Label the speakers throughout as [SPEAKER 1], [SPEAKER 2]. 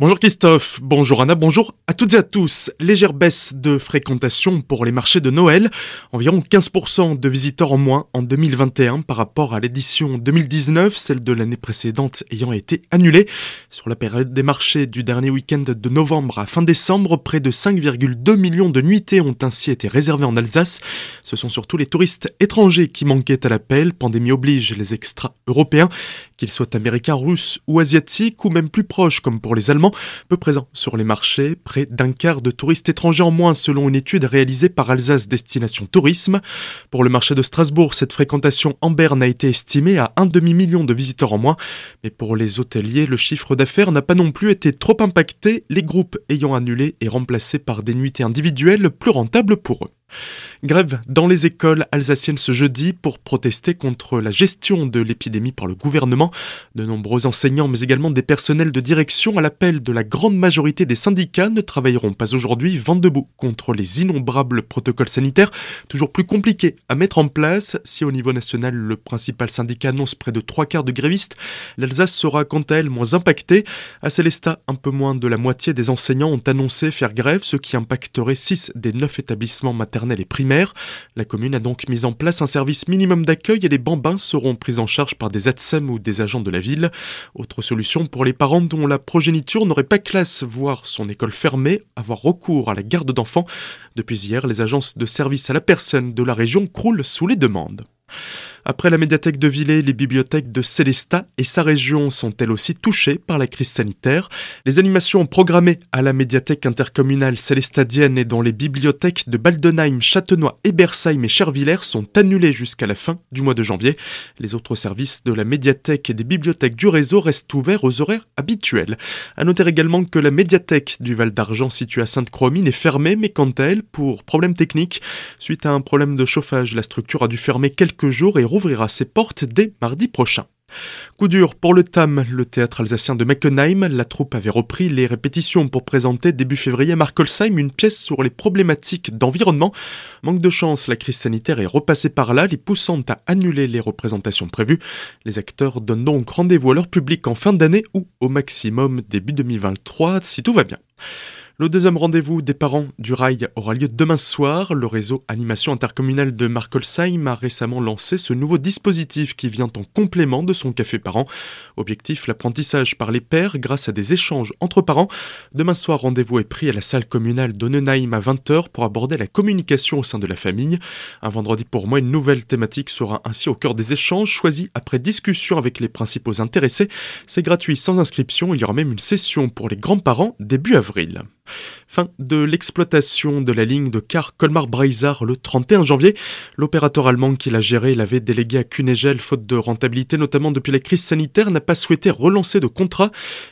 [SPEAKER 1] Bonjour Christophe, bonjour Anna, bonjour à toutes et à tous. Légère baisse de fréquentation pour les marchés de Noël, environ 15% de visiteurs en moins en 2021 par rapport à l'édition 2019, celle de l'année précédente ayant été annulée. Sur la période des marchés du dernier week-end de novembre à fin décembre, près de 5,2 millions de nuitées ont ainsi été réservées en Alsace. Ce sont surtout les touristes étrangers qui manquaient à l'appel, pandémie oblige les extra-européens, qu'ils soient américains, russes ou asiatiques, ou même plus proches comme pour les Allemands peu présent sur les marchés, près d'un quart de touristes étrangers en moins selon une étude réalisée par Alsace Destination Tourisme. Pour le marché de Strasbourg, cette fréquentation en berne a été estimée à un demi-million de visiteurs en moins, mais pour les hôteliers, le chiffre d'affaires n'a pas non plus été trop impacté, les groupes ayant annulé et remplacé par des nuitées individuelles plus rentables pour eux. Grève dans les écoles alsaciennes ce jeudi pour protester contre la gestion de l'épidémie par le gouvernement. De nombreux enseignants, mais également des personnels de direction, à l'appel de la grande majorité des syndicats, ne travailleront pas aujourd'hui vent debout contre les innombrables protocoles sanitaires, toujours plus compliqués à mettre en place. Si au niveau national, le principal syndicat annonce près de trois quarts de grévistes, l'Alsace sera quant à elle moins impactée. À Célestat, un peu moins de la moitié des enseignants ont annoncé faire grève, ce qui impacterait 6 des 9 établissements maternels et primaires la commune a donc mis en place un service minimum d'accueil et les bambins seront pris en charge par des ATSEM ou des agents de la ville. Autre solution pour les parents dont la progéniture n'aurait pas classe, voire son école fermée, avoir recours à la garde d'enfants. Depuis hier, les agences de service à la personne de la région croulent sous les demandes. Après la médiathèque de Villers, les bibliothèques de Célestat et sa région sont elles aussi touchées par la crise sanitaire. Les animations programmées à la médiathèque intercommunale célestadienne et dans les bibliothèques de Baldenheim, Châtenois, Ebersheim et Chervillers sont annulées jusqu'à la fin du mois de janvier. Les autres services de la médiathèque et des bibliothèques du réseau restent ouverts aux horaires habituels. À noter également que la médiathèque du Val d'Argent située à Sainte-Croix-Mine est fermée, mais quant à elle, pour problème technique, suite à un problème de chauffage, la structure a dû fermer quelques jours et ouvrira ses portes dès mardi prochain. Coup dur pour le TAM, le théâtre alsacien de Meckenheim. La troupe avait repris les répétitions pour présenter début février à Markolsheim une pièce sur les problématiques d'environnement. Manque de chance, la crise sanitaire est repassée par là, les poussant à annuler les représentations prévues. Les acteurs donnent donc rendez-vous à leur public en fin d'année ou au maximum début 2023 si tout va bien. Le deuxième rendez-vous des parents du rail aura lieu demain soir. Le réseau Animation intercommunale de Markolsheim a récemment lancé ce nouveau dispositif qui vient en complément de son café parent. Objectif l'apprentissage par les pairs grâce à des échanges entre parents. Demain soir, rendez-vous est pris à la salle communale d'Onnenheim à 20h pour aborder la communication au sein de la famille. Un vendredi pour moi, une nouvelle thématique sera ainsi au cœur des échanges choisis après discussion avec les principaux intéressés. C'est gratuit sans inscription. Il y aura même une session pour les grands-parents début avril. Fin de l'exploitation de la ligne de car Colmar-Breisach le 31 janvier. L'opérateur allemand qui l'a géré l'avait délégué à Cunegel faute de rentabilité, notamment depuis la crise sanitaire, n'a pas souhaité relancer de contrat.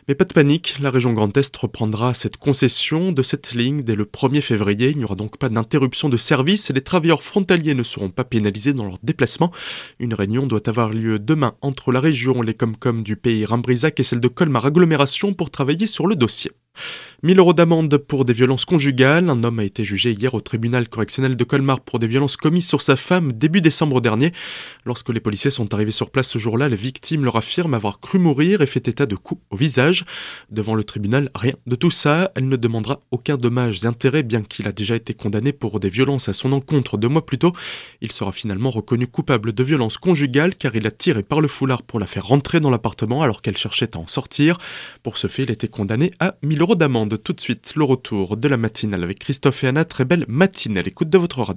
[SPEAKER 1] Mais pas de panique, la région Grand Est reprendra cette concession de cette ligne dès le 1er février. Il n'y aura donc pas d'interruption de service et les travailleurs frontaliers ne seront pas pénalisés dans leur déplacement. Une réunion doit avoir lieu demain entre la région, les Comcom du pays Rimbrisac et celle de Colmar Agglomération pour travailler sur le dossier. 1000 euros d'amende pour des violences conjugales. Un homme a été jugé hier au tribunal correctionnel de Colmar pour des violences commises sur sa femme début décembre dernier. Lorsque les policiers sont arrivés sur place ce jour-là, la victime leur affirme avoir cru mourir et fait état de coups au visage. Devant le tribunal, rien de tout ça. Elle ne demandera aucun dommage et intérêt, bien qu'il a déjà été condamné pour des violences à son encontre deux mois plus tôt. Il sera finalement reconnu coupable de violences conjugales car il a tiré par le foulard pour la faire rentrer dans l'appartement alors qu'elle cherchait à en sortir. Pour ce fait, il a été condamné à 1000 euros d'amende. Tout de suite, le retour de la matinale avec Christophe et Anna. Très belle matinée à l'écoute de votre radio.